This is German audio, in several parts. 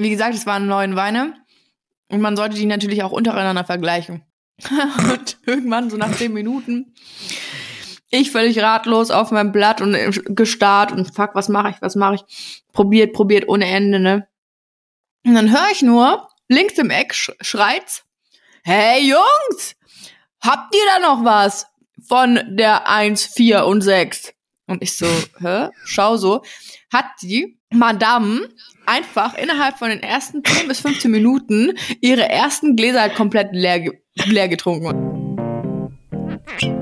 wie gesagt, es waren neun Weine. Und man sollte die natürlich auch untereinander vergleichen. und irgendwann, so nach zehn Minuten, ich völlig ratlos auf meinem Blatt und gestarrt und fuck, was mache ich, was mache ich? Probiert, probiert ohne Ende, ne? Und dann höre ich nur, links im Eck sch schreit's, hey Jungs, habt ihr da noch was von der 1, 4 und 6? Und ich so, hä? Schau so. Hat die Madame einfach innerhalb von den ersten 10 bis 15 Minuten ihre ersten Gläser halt komplett leer, leer getrunken.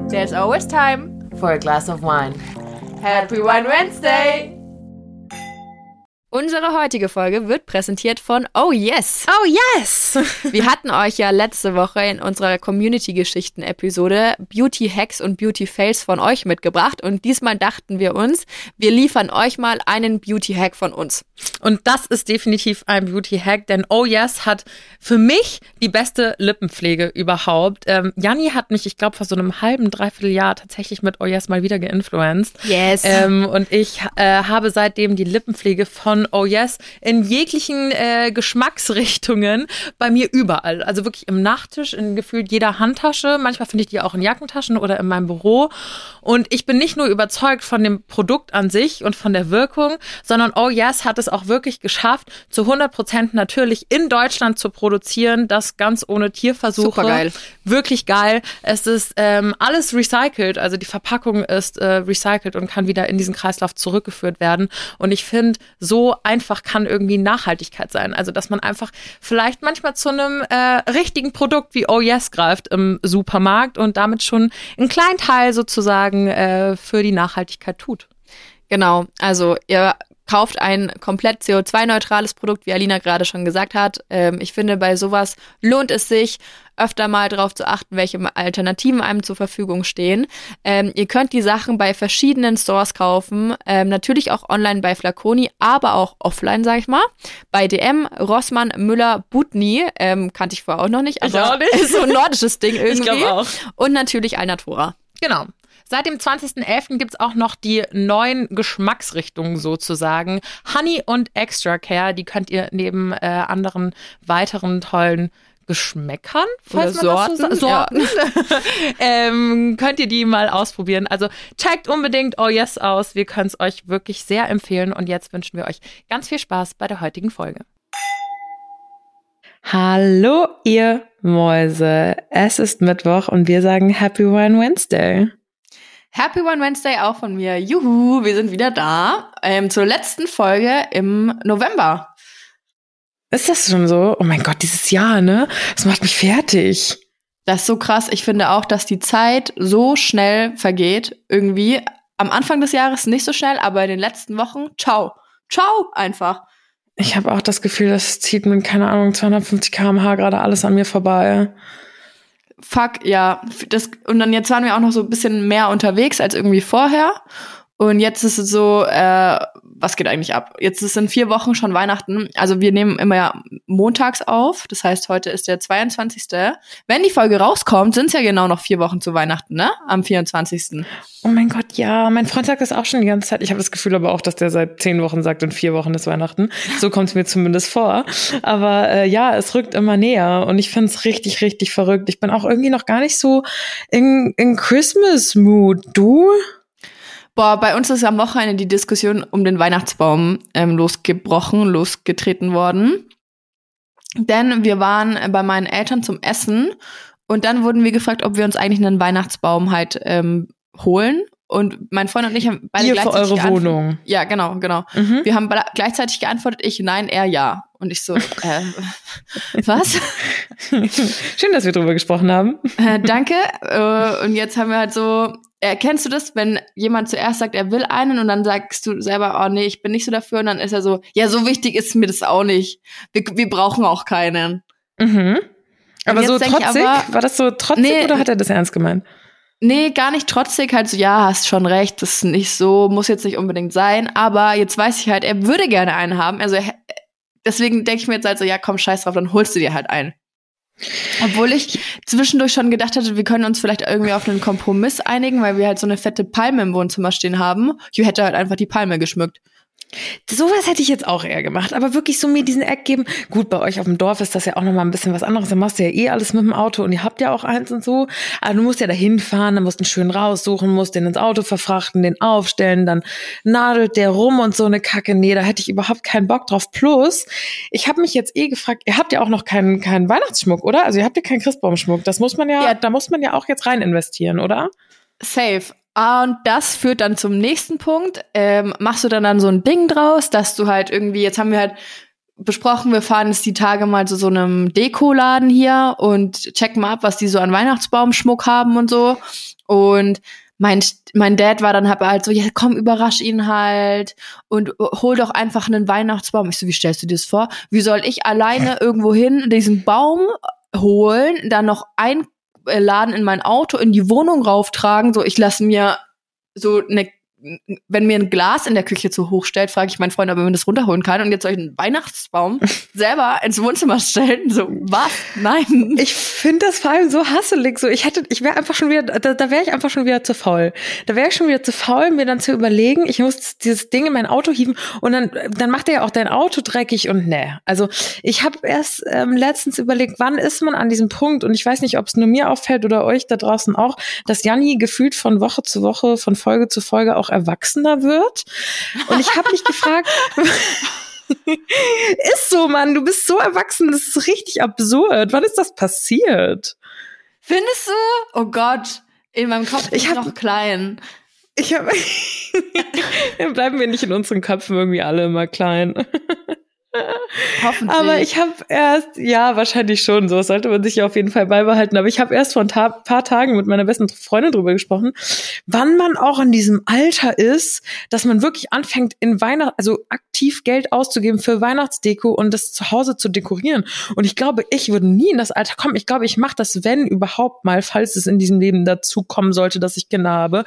There's always time for a glass of wine. Happy Wine Wednesday! Unsere heutige Folge wird präsentiert von Oh Yes. Oh Yes. Wir hatten euch ja letzte Woche in unserer Community-Geschichten-Episode Beauty Hacks und Beauty Fails von euch mitgebracht und diesmal dachten wir uns, wir liefern euch mal einen Beauty Hack von uns. Und das ist definitiv ein Beauty Hack, denn Oh Yes hat für mich die beste Lippenpflege überhaupt. Ähm, Janni hat mich, ich glaube, vor so einem halben, dreiviertel Jahr tatsächlich mit Oh Yes mal wieder geinfluenced. Yes. Ähm, und ich äh, habe seitdem die Lippenpflege von von Oh Yes in jeglichen äh, Geschmacksrichtungen bei mir überall. Also wirklich im Nachttisch, in gefühlt jeder Handtasche. Manchmal finde ich die auch in Jackentaschen oder in meinem Büro. Und ich bin nicht nur überzeugt von dem Produkt an sich und von der Wirkung, sondern Oh Yes hat es auch wirklich geschafft, zu 100 Prozent natürlich in Deutschland zu produzieren. Das ganz ohne Tierversuche. Super geil. Wirklich geil. Es ist ähm, alles recycelt. Also die Verpackung ist äh, recycelt und kann wieder in diesen Kreislauf zurückgeführt werden. Und ich finde, so einfach kann irgendwie Nachhaltigkeit sein. Also, dass man einfach vielleicht manchmal zu einem äh, richtigen Produkt wie Oh Yes greift im Supermarkt und damit schon einen kleinen Teil sozusagen äh, für die Nachhaltigkeit tut. Genau, also ihr kauft ein komplett CO2-neutrales Produkt, wie Alina gerade schon gesagt hat. Ähm, ich finde, bei sowas lohnt es sich, öfter mal darauf zu achten, welche Alternativen einem zur Verfügung stehen. Ähm, ihr könnt die Sachen bei verschiedenen Stores kaufen, ähm, natürlich auch online bei Flaconi, aber auch offline, sag ich mal. Bei DM, Rossmann, Müller, Butni, ähm, kannte ich vorher auch noch nicht, aber ich auch nicht. ist so ein nordisches Ding irgendwie. Ich auch. Und natürlich Alnatura. Genau. Seit dem 20.11. gibt's auch noch die neuen Geschmacksrichtungen sozusagen. Honey und Extra Care, die könnt ihr neben äh, anderen weiteren tollen Geschmäckern, falls Oder man Sorten, das so Sorten. Ja. ähm, könnt ihr die mal ausprobieren. Also checkt unbedingt Oh Yes aus. Wir können es euch wirklich sehr empfehlen. Und jetzt wünschen wir euch ganz viel Spaß bei der heutigen Folge. Hallo, ihr Mäuse. Es ist Mittwoch und wir sagen Happy Wine Wednesday. Happy One Wednesday auch von mir. Juhu, wir sind wieder da. Ähm, zur letzten Folge im November. Ist das schon so? Oh mein Gott, dieses Jahr, ne? Das macht mich fertig. Das ist so krass. Ich finde auch, dass die Zeit so schnell vergeht. Irgendwie am Anfang des Jahres nicht so schnell, aber in den letzten Wochen, ciao. Ciao einfach. Ich habe auch das Gefühl, das zieht mit, keine Ahnung, 250 km/h gerade alles an mir vorbei fuck, ja, das, und dann jetzt waren wir auch noch so ein bisschen mehr unterwegs als irgendwie vorher. Und jetzt ist es so, äh, was geht eigentlich ab? Jetzt ist in vier Wochen schon Weihnachten. Also wir nehmen immer ja montags auf. Das heißt, heute ist der 22. Wenn die Folge rauskommt, sind es ja genau noch vier Wochen zu Weihnachten, ne? Am 24. Oh mein Gott, ja. Mein Freund sagt das auch schon die ganze Zeit. Ich habe das Gefühl aber auch, dass der seit zehn Wochen sagt, in vier Wochen ist Weihnachten. So kommt es mir zumindest vor. Aber äh, ja, es rückt immer näher und ich finde es richtig, richtig verrückt. Ich bin auch irgendwie noch gar nicht so in, in Christmas-Mood. Du? Boah, bei uns ist am Wochenende die Diskussion um den Weihnachtsbaum ähm, losgebrochen, losgetreten worden. Denn wir waren bei meinen Eltern zum Essen und dann wurden wir gefragt, ob wir uns eigentlich einen Weihnachtsbaum halt ähm, holen. Und mein Freund und ich haben beide Ihr gleichzeitig für eure Wohnung. Ja, genau, genau. Mhm. Wir haben gleichzeitig geantwortet, ich nein, er ja. Und ich so, äh, was? Schön, dass wir drüber gesprochen haben. Äh, danke. Äh, und jetzt haben wir halt so, Erkennst du das, wenn jemand zuerst sagt, er will einen und dann sagst du selber, oh nee, ich bin nicht so dafür und dann ist er so, ja, so wichtig ist mir das auch nicht. Wir, wir brauchen auch keinen. Mhm. Aber so trotzig? Aber, war das so trotzig nee, oder hat er das ernst gemeint? Nee, gar nicht trotzig, halt so, ja, hast schon recht, das ist nicht so, muss jetzt nicht unbedingt sein, aber jetzt weiß ich halt, er würde gerne einen haben, also deswegen denke ich mir jetzt halt so, ja, komm, scheiß drauf, dann holst du dir halt einen. Obwohl ich zwischendurch schon gedacht hatte, wir können uns vielleicht irgendwie auf einen Kompromiss einigen, weil wir halt so eine fette Palme im Wohnzimmer stehen haben. Ich hätte halt einfach die Palme geschmückt. Sowas hätte ich jetzt auch eher gemacht, aber wirklich so mir diesen Eck geben. Gut, bei euch auf dem Dorf ist das ja auch nochmal ein bisschen was anderes. Da machst du ja eh alles mit dem Auto und ihr habt ja auch eins und so. Aber du musst ja da hinfahren, dann musst du einen schön raussuchen, musst den ins Auto verfrachten, den aufstellen, dann nadelt der rum und so eine Kacke. Nee, da hätte ich überhaupt keinen Bock drauf. Plus, ich habe mich jetzt eh gefragt, ihr habt ja auch noch keinen, keinen Weihnachtsschmuck, oder? Also ihr habt ja keinen Christbaumschmuck. Das muss man ja, ja, da muss man ja auch jetzt rein investieren, oder? Safe. Und das führt dann zum nächsten Punkt. Ähm, machst du dann dann so ein Ding draus, dass du halt irgendwie, jetzt haben wir halt besprochen, wir fahren jetzt die Tage mal zu so einem Dekoladen hier und checken mal ab, was die so an Weihnachtsbaumschmuck haben und so. Und mein, mein Dad war dann halt so, ja, komm, überrasch ihn halt und hol doch einfach einen Weihnachtsbaum. Ich so, wie stellst du dir das vor? Wie soll ich alleine irgendwo hin diesen Baum holen, dann noch ein Laden in mein Auto in die Wohnung rauftragen. So, ich lasse mir so eine wenn mir ein Glas in der Küche zu hoch stellt, frage ich meinen Freund, ob er mir das runterholen kann. Und jetzt soll ich einen Weihnachtsbaum selber ins Wohnzimmer stellen. So, was? Nein. Ich finde das vor allem so hasselig. So, ich hätte, ich wäre einfach schon wieder, da, da wäre ich einfach schon wieder zu faul. Da wäre ich schon wieder zu faul, mir dann zu überlegen, ich muss dieses Ding in mein Auto hieven und dann, dann macht er ja auch dein Auto dreckig und ne. Also ich habe erst ähm, letztens überlegt, wann ist man an diesem Punkt und ich weiß nicht, ob es nur mir auffällt oder euch da draußen auch, dass Janni gefühlt von Woche zu Woche, von Folge zu Folge auch erwachsener wird. Und ich habe mich gefragt, ist so, Mann, du bist so erwachsen, das ist richtig absurd. Wann ist das passiert? Findest du? Oh Gott, in meinem Kopf ich hab, noch klein. Ich habe bleiben wir nicht in unseren Köpfen irgendwie alle immer klein. Hoffentlich. Aber ich habe erst, ja, wahrscheinlich schon, so sollte man sich ja auf jeden Fall beibehalten. Aber ich habe erst vor ein ta paar Tagen mit meiner besten Freundin drüber gesprochen, wann man auch in diesem Alter ist, dass man wirklich anfängt, in Weihnacht, also aktiv Geld auszugeben für Weihnachtsdeko und das zu Hause zu dekorieren. Und ich glaube, ich würde nie in das Alter kommen. Ich glaube, ich mache das, wenn überhaupt mal, falls es in diesem Leben dazu kommen sollte, dass ich Kinder habe,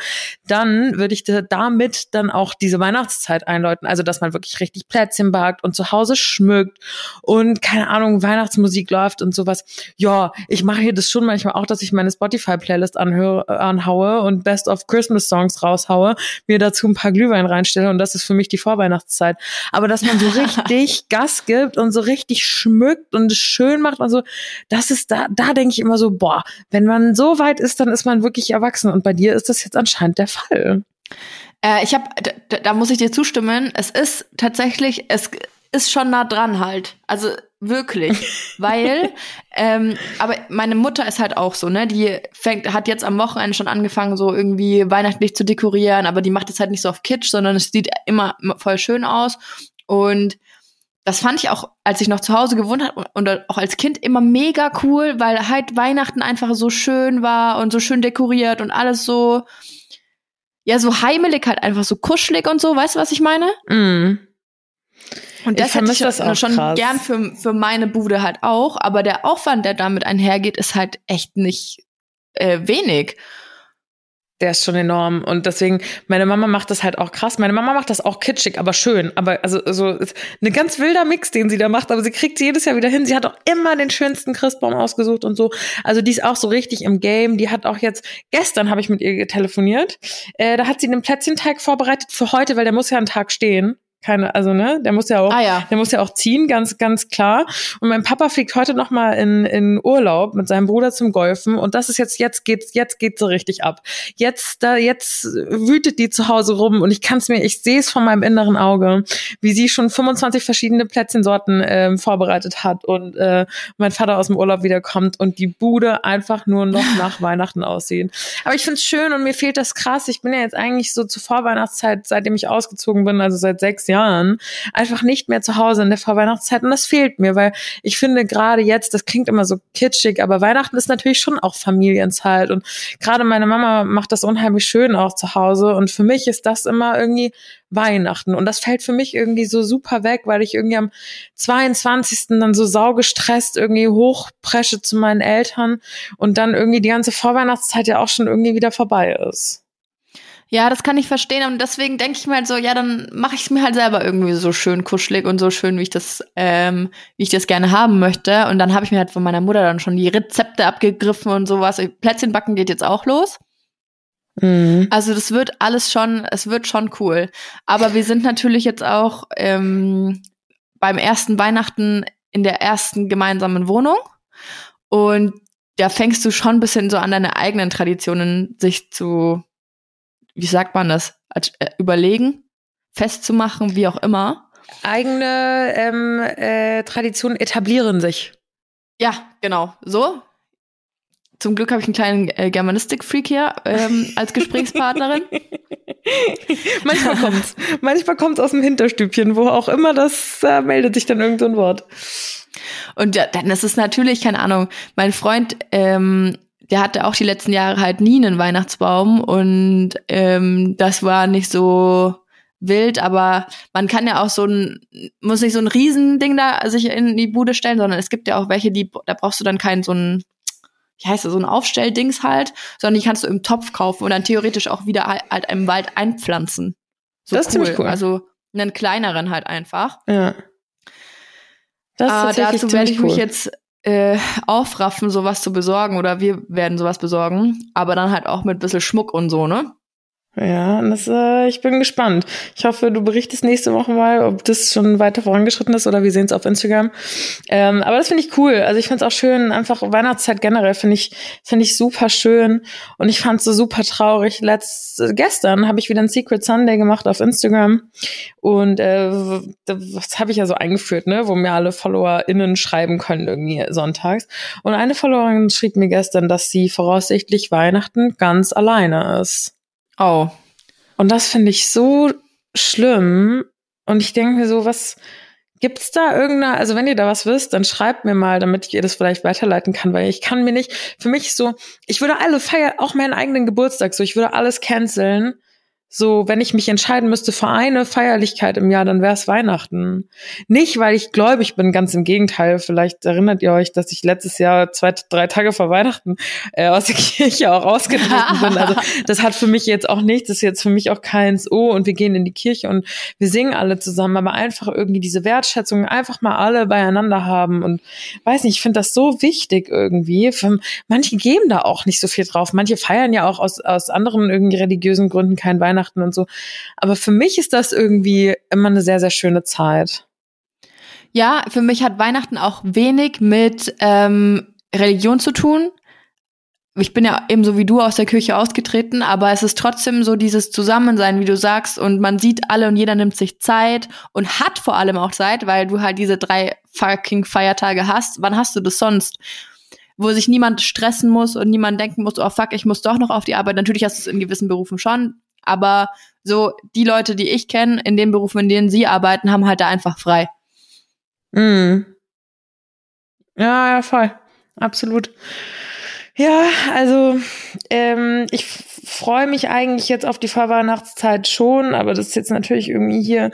dann würde ich damit dann auch diese Weihnachtszeit einläuten. Also, dass man wirklich richtig Plätzchen backt und zu Hause schmückt und keine Ahnung, Weihnachtsmusik läuft und sowas. Ja, ich mache hier das schon manchmal auch, dass ich meine Spotify-Playlist anhöre, anhaue und Best of Christmas Songs raushaue, mir dazu ein paar Glühwein reinstelle und das ist für mich die Vorweihnachtszeit. Aber dass man so richtig Gas gibt und so richtig schmückt und es schön macht und so, das ist da, da denke ich immer so, boah, wenn man so weit ist, dann ist man wirklich erwachsen und bei dir ist das jetzt anscheinend der Fall. Äh, ich habe, da, da muss ich dir zustimmen. Es ist tatsächlich, es ist schon nah dran halt. Also wirklich. Weil, ähm, aber meine Mutter ist halt auch so, ne? Die fängt, hat jetzt am Wochenende schon angefangen, so irgendwie weihnachtlich zu dekorieren, aber die macht es halt nicht so auf Kitsch, sondern es sieht immer voll schön aus. Und das fand ich auch, als ich noch zu Hause gewohnt habe und auch als Kind immer mega cool, weil halt Weihnachten einfach so schön war und so schön dekoriert und alles so, ja, so heimelig halt einfach so kuschelig und so, weißt du, was ich meine? Mm. Und das hätte ich das schon krass. gern für, für meine Bude halt auch, aber der Aufwand, der damit einhergeht, ist halt echt nicht äh, wenig. Der ist schon enorm. Und deswegen, meine Mama macht das halt auch krass. Meine Mama macht das auch kitschig, aber schön. Aber also so eine ganz wilder Mix, den sie da macht, aber sie kriegt sie jedes Jahr wieder hin. Sie hat auch immer den schönsten Christbaum ausgesucht und so. Also die ist auch so richtig im Game. Die hat auch jetzt, gestern habe ich mit ihr telefoniert. Äh, da hat sie einen Plätzchenteig vorbereitet für heute, weil der muss ja einen Tag stehen keine, also ne, der muss ja auch, ah, ja. der muss ja auch ziehen, ganz, ganz klar. Und mein Papa fliegt heute noch mal in, in Urlaub mit seinem Bruder zum Golfen und das ist jetzt, jetzt geht's, jetzt geht's so richtig ab. Jetzt, da, jetzt wütet die zu Hause rum und ich kann's mir, ich sehe es von meinem inneren Auge, wie sie schon 25 verschiedene Plätzchensorten äh, vorbereitet hat und äh, mein Vater aus dem Urlaub wiederkommt und die Bude einfach nur noch nach Weihnachten aussieht. Aber ich find's schön und mir fehlt das krass. Ich bin ja jetzt eigentlich so zur Vorweihnachtszeit, seitdem ich ausgezogen bin, also seit sechs Jahren einfach nicht mehr zu Hause in der Vorweihnachtszeit und das fehlt mir, weil ich finde gerade jetzt, das klingt immer so kitschig, aber Weihnachten ist natürlich schon auch Familienzeit und gerade meine Mama macht das unheimlich schön auch zu Hause und für mich ist das immer irgendwie Weihnachten und das fällt für mich irgendwie so super weg, weil ich irgendwie am 22. dann so saugestresst irgendwie hochpresche zu meinen Eltern und dann irgendwie die ganze Vorweihnachtszeit ja auch schon irgendwie wieder vorbei ist. Ja, das kann ich verstehen und deswegen denke ich mir halt so, ja, dann mache ich es mir halt selber irgendwie so schön kuschelig und so schön, wie ich das, ähm, wie ich das gerne haben möchte. Und dann habe ich mir halt von meiner Mutter dann schon die Rezepte abgegriffen und sowas. Plätzchen backen geht jetzt auch los. Mhm. Also das wird alles schon, es wird schon cool. Aber wir sind natürlich jetzt auch ähm, beim ersten Weihnachten in der ersten gemeinsamen Wohnung. Und da fängst du schon ein bisschen so an deine eigenen Traditionen sich zu, wie sagt man das, äh, überlegen, festzumachen, wie auch immer. Eigene ähm, äh, Traditionen etablieren sich. Ja, genau. So. Zum Glück habe ich einen kleinen äh, Germanistik-Freak hier ähm, als Gesprächspartnerin. manchmal kommt's. Manchmal kommt's aus dem Hinterstübchen, wo auch immer das äh, meldet sich dann irgend so ein Wort. Und ja, dann ist es natürlich, keine Ahnung, mein Freund, ähm, der hatte auch die letzten Jahre halt nie einen Weihnachtsbaum und ähm, das war nicht so wild, aber man kann ja auch so ein, muss nicht so ein Riesending da sich in die Bude stellen, sondern es gibt ja auch welche, die, da brauchst du dann keinen so ein, wie heißt das, so ein Aufstelldings halt, sondern die kannst du im Topf kaufen und dann theoretisch auch wieder halt im Wald einpflanzen. So das ist ziemlich cool. Also einen kleineren halt einfach. Ja. Das ist äh, dazu werde ich cool. mich jetzt äh, aufraffen, sowas zu besorgen oder wir werden sowas besorgen, aber dann halt auch mit bisschen Schmuck und so, ne? Ja, das, äh, ich bin gespannt. Ich hoffe, du berichtest nächste Woche mal, ob das schon weiter vorangeschritten ist oder wir sehen es auf Instagram. Ähm, aber das finde ich cool. Also ich finde es auch schön, einfach Weihnachtszeit generell finde ich finde ich super schön und ich fand es so super traurig. Letzt gestern habe ich wieder ein Secret Sunday gemacht auf Instagram und äh, das habe ich ja so eingeführt, ne, wo mir alle FollowerInnen schreiben können irgendwie sonntags. Und eine Followerin schrieb mir gestern, dass sie voraussichtlich Weihnachten ganz alleine ist. Oh. Und das finde ich so schlimm. Und ich denke mir so, was gibt's da irgendeine, also wenn ihr da was wisst, dann schreibt mir mal, damit ich ihr das vielleicht weiterleiten kann, weil ich kann mir nicht, für mich so, ich würde alle feiern, auch meinen eigenen Geburtstag so, ich würde alles canceln so, wenn ich mich entscheiden müsste für eine Feierlichkeit im Jahr, dann wäre es Weihnachten. Nicht, weil ich gläubig bin, ganz im Gegenteil. Vielleicht erinnert ihr euch, dass ich letztes Jahr zwei, drei Tage vor Weihnachten äh, aus der Kirche auch rausgetreten bin. Also das hat für mich jetzt auch nichts, das ist jetzt für mich auch keins, oh, und wir gehen in die Kirche und wir singen alle zusammen, aber einfach irgendwie diese Wertschätzung einfach mal alle beieinander haben. Und weiß nicht, ich finde das so wichtig irgendwie. Für, manche geben da auch nicht so viel drauf. Manche feiern ja auch aus, aus anderen irgendwie religiösen Gründen kein Weihnachten. Weihnachten und so. Aber für mich ist das irgendwie immer eine sehr, sehr schöne Zeit. Ja, für mich hat Weihnachten auch wenig mit ähm, Religion zu tun. Ich bin ja ebenso wie du aus der Kirche ausgetreten, aber es ist trotzdem so dieses Zusammensein, wie du sagst, und man sieht alle und jeder nimmt sich Zeit und hat vor allem auch Zeit, weil du halt diese drei fucking Feiertage hast. Wann hast du das sonst? Wo sich niemand stressen muss und niemand denken muss, oh fuck, ich muss doch noch auf die Arbeit. Natürlich hast du es in gewissen Berufen schon, aber so die Leute, die ich kenne, in den Berufen, in denen sie arbeiten, haben halt da einfach frei. Mhm. Ja, ja, voll. Absolut. Ja, also ähm, ich freue mich eigentlich jetzt auf die Vorweihnachtszeit schon, aber das ist jetzt natürlich irgendwie hier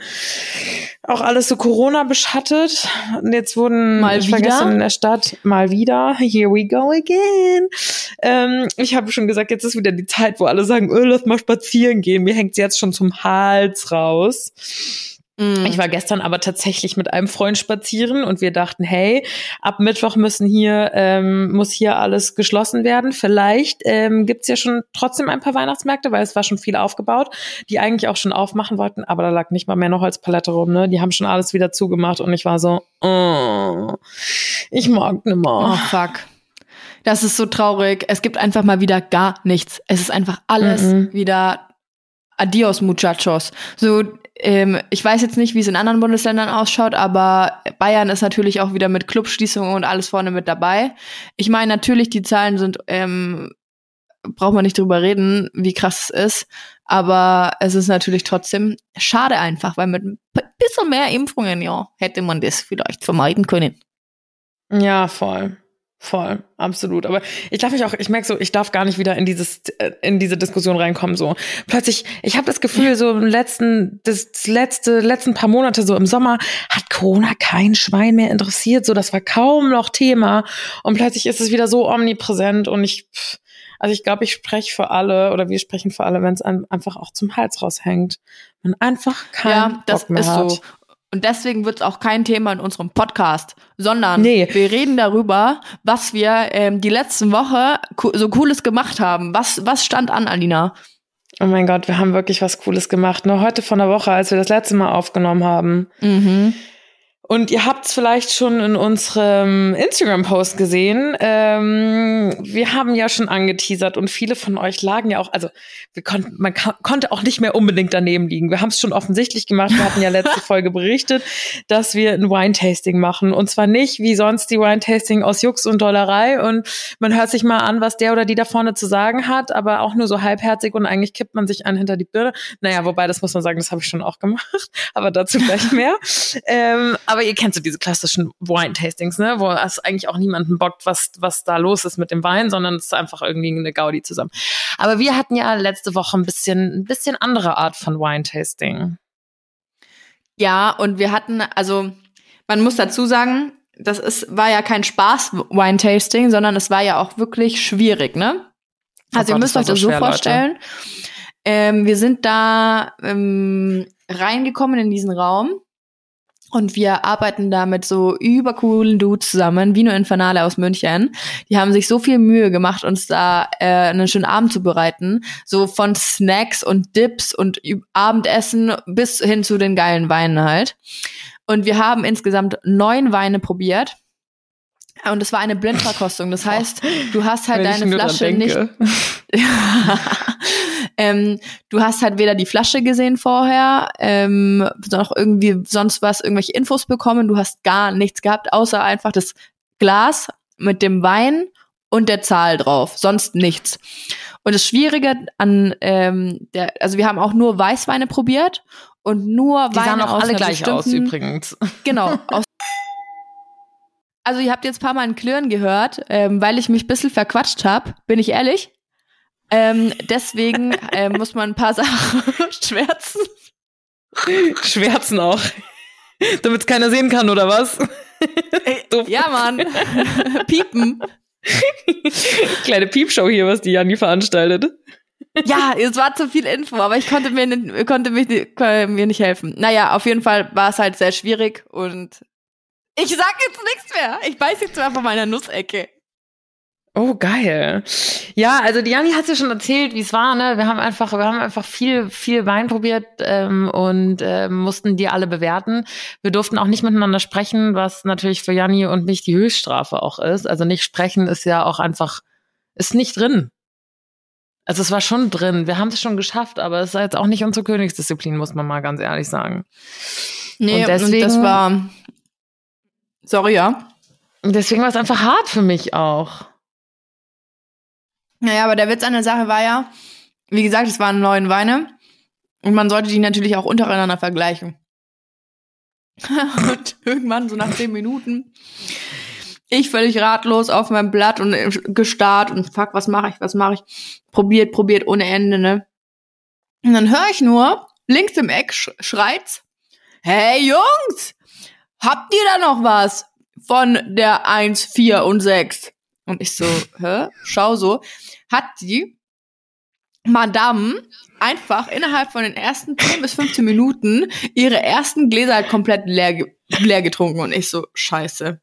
auch alles so Corona beschattet. Und jetzt wurden mal ich vergessen in der Stadt mal wieder. Here we go again. Ähm, ich habe schon gesagt, jetzt ist wieder die Zeit, wo alle sagen, oh, lass mal spazieren gehen. Mir hängt's jetzt schon zum Hals raus. Mhm. Ich war gestern aber tatsächlich mit einem Freund spazieren und wir dachten, hey, ab Mittwoch müssen hier, ähm, muss hier alles geschlossen werden. Vielleicht ähm, gibt ja schon trotzdem ein paar Weihnachtsmärkte, weil es war schon viel aufgebaut, die eigentlich auch schon aufmachen wollten, aber da lag nicht mal mehr noch Holzpalette rum, ne? Die haben schon alles wieder zugemacht und ich war so, oh, ich mag nimmer. Oh, fuck. Das ist so traurig. Es gibt einfach mal wieder gar nichts. Es ist einfach alles mhm. wieder Adios, Muchachos. So, ähm, ich weiß jetzt nicht, wie es in anderen Bundesländern ausschaut, aber Bayern ist natürlich auch wieder mit Clubschließungen und alles vorne mit dabei. Ich meine, natürlich, die Zahlen sind, ähm, braucht man nicht drüber reden, wie krass es ist. Aber es ist natürlich trotzdem schade einfach, weil mit ein bisschen mehr Impfungen, ja, hätte man das vielleicht vermeiden können. Ja, voll. Voll, absolut. Aber ich darf mich auch, ich merke so, ich darf gar nicht wieder in dieses, äh, in diese Diskussion reinkommen. So plötzlich, ich habe das Gefühl, so im letzten, das letzte, letzten paar Monate so im Sommer hat Corona kein Schwein mehr interessiert. So, das war kaum noch Thema. Und plötzlich ist es wieder so omnipräsent. Und ich, also ich glaube, ich spreche für alle oder wir sprechen für alle, wenn es einfach auch zum Hals raushängt. Man einfach kein Ja, das Bock mehr ist hat. Und deswegen wird es auch kein Thema in unserem Podcast, sondern Nee. wir reden darüber, was wir ähm, die letzten Woche so Cooles gemacht haben. Was, was stand an, Alina? Oh mein Gott, wir haben wirklich was Cooles gemacht. Nur heute von der Woche, als wir das letzte Mal aufgenommen haben. Mhm. Und ihr habt es vielleicht schon in unserem Instagram-Post gesehen. Ähm, wir haben ja schon angeteasert und viele von euch lagen ja auch, also wir konnten, man konnte auch nicht mehr unbedingt daneben liegen. Wir haben es schon offensichtlich gemacht. Wir hatten ja letzte Folge berichtet, dass wir ein Wine-Tasting machen. Und zwar nicht wie sonst die Wine-Tasting aus Jux und Dollerei. Und man hört sich mal an, was der oder die da vorne zu sagen hat, aber auch nur so halbherzig und eigentlich kippt man sich einen hinter die Birne. Naja, wobei, das muss man sagen, das habe ich schon auch gemacht. Aber dazu gleich mehr. ähm, aber ihr kennt so diese klassischen Wine-Tastings, ne? Wo es eigentlich auch niemanden bockt, was, was da los ist mit dem Wein, sondern es ist einfach irgendwie eine Gaudi zusammen. Aber wir hatten ja letzte Woche ein bisschen, ein bisschen andere Art von Wine-Tasting. Ja, und wir hatten, also man muss dazu sagen, das ist, war ja kein Spaß-Wine-Tasting, sondern es war ja auch wirklich schwierig, ne? Oh Also ihr Gott, müsst das war euch das so schwer, vorstellen. Ähm, wir sind da ähm, reingekommen in diesen Raum und wir arbeiten da mit so übercoolen Dudes zusammen, Vino Infernale aus München. Die haben sich so viel Mühe gemacht, uns da äh, einen schönen Abend zu bereiten. So von Snacks und Dips und Abendessen bis hin zu den geilen Weinen halt. Und wir haben insgesamt neun Weine probiert. Und es war eine Blindverkostung. Das heißt, du hast halt Wenn deine Flasche nicht ähm, du hast halt weder die Flasche gesehen vorher, ähm, noch irgendwie sonst was, irgendwelche Infos bekommen. Du hast gar nichts gehabt, außer einfach das Glas mit dem Wein und der Zahl drauf. Sonst nichts. Und das Schwierige an ähm, der, also wir haben auch nur Weißweine probiert und nur Die Weine sahen auch aus alle gleich aus übrigens. Genau. Aus also ihr habt jetzt ein paar Mal ein Klirren gehört, ähm, weil ich mich ein bisschen verquatscht habe, bin ich ehrlich. Ähm, deswegen ähm, muss man ein paar Sachen schwärzen. Schwärzen auch. Damit es keiner sehen kann, oder was? Doof. Ja, Mann. Piepen. Kleine Piepshow hier, was die Janni veranstaltet. Ja, es war zu viel Info, aber ich konnte mir, nicht, konnte mich, konnte mir nicht helfen. Naja, auf jeden Fall war es halt sehr schwierig und ich sag jetzt nichts mehr. Ich beiß jetzt mal von meiner Nussecke. Oh, geil. Ja, also die Janni hat ja schon erzählt, wie es war, ne? Wir haben einfach, wir haben einfach viel, viel Wein probiert ähm, und ähm, mussten die alle bewerten. Wir durften auch nicht miteinander sprechen, was natürlich für Janni und mich die Höchststrafe auch ist. Also nicht sprechen ist ja auch einfach, ist nicht drin. Also es war schon drin. Wir haben es schon geschafft, aber es ist jetzt auch nicht unsere Königsdisziplin, muss man mal ganz ehrlich sagen. Nee, Und deswegen- das war. Sorry, ja. Und deswegen war es einfach hart für mich auch. Naja, aber der Witz an der Sache war ja, wie gesagt, es waren neun Weine und man sollte die natürlich auch untereinander vergleichen. und irgendwann, so nach zehn Minuten, ich völlig ratlos auf meinem Blatt und gestarrt und fuck, was mache ich, was mache ich? Probiert, probiert ohne Ende, ne? Und dann höre ich nur, links im Eck sch schreit's, hey Jungs, habt ihr da noch was von der 1, 4 und 6? Und ich so, hä? Schau so. Hat die Madame einfach innerhalb von den ersten 10 bis 15 Minuten ihre ersten Gläser halt komplett leer, leer getrunken. Und ich so, scheiße.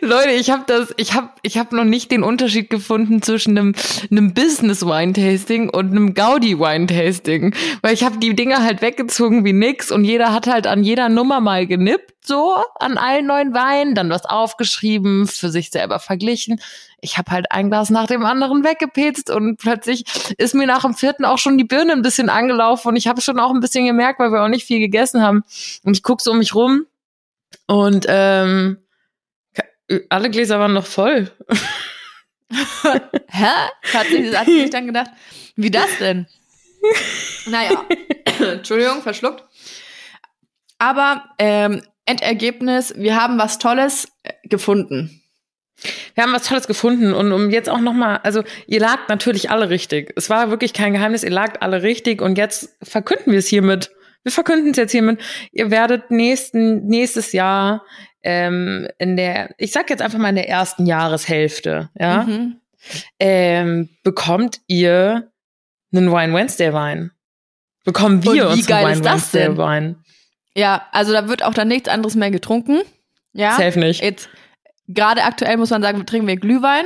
Leute, ich habe das, ich habe, ich habe noch nicht den Unterschied gefunden zwischen einem, einem Business Wine Tasting und einem Gaudi Wine Tasting, weil ich habe die Dinger halt weggezogen wie nix und jeder hat halt an jeder Nummer mal genippt, so an allen neuen Weinen, dann was aufgeschrieben, für sich selber verglichen. Ich habe halt ein Glas nach dem anderen weggepetzt und plötzlich ist mir nach dem vierten auch schon die Birne ein bisschen angelaufen und ich habe schon auch ein bisschen gemerkt, weil wir auch nicht viel gegessen haben und ich guck so um mich rum und ähm, alle Gläser waren noch voll. Hä? Hat sie, hat sie sich dann gedacht, wie das denn? Naja, Entschuldigung, verschluckt. Aber ähm, Endergebnis, wir haben was Tolles äh, gefunden. Wir haben was Tolles gefunden und um jetzt auch noch mal, also ihr lagt natürlich alle richtig. Es war wirklich kein Geheimnis, ihr lagt alle richtig und jetzt verkünden wir es hiermit. Wir verkünden es jetzt hiermit. Ihr werdet nächsten nächstes Jahr ähm, in der, ich sag jetzt einfach mal in der ersten Jahreshälfte, ja, Mhm. ähm, bekommt ihr einen Wine Wednesday Wein. Bekommen wir uns geil Wine Wednesday denn? Wein? Ja, also da wird auch dann nichts anderes mehr getrunken. Ja. Safe nicht. Jetzt, gerade aktuell muss man sagen, trinken wir Glühwein,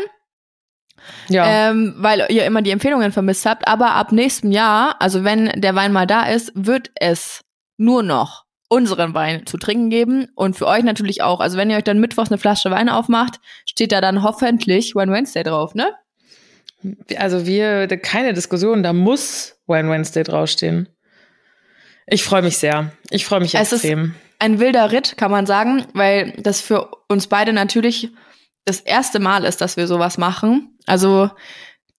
Ja. ähm, weil ihr immer die Empfehlungen vermisst habt. Aber ab nächstem Jahr, also wenn der Wein mal da ist, wird es nur noch unseren Wein zu trinken geben und für euch natürlich auch. Also wenn ihr euch dann mittwochs eine Flasche Wein aufmacht, steht da dann hoffentlich Wine Wednesday drauf, ne? Also wir, keine Diskussion, da muss Wine Wednesday draufstehen. Ich freue mich sehr. Ich freue mich Es ist- extrem. Ein wilder Ritt, kann man sagen, weil das für uns beide natürlich das erste Mal ist, dass wir sowas machen. Also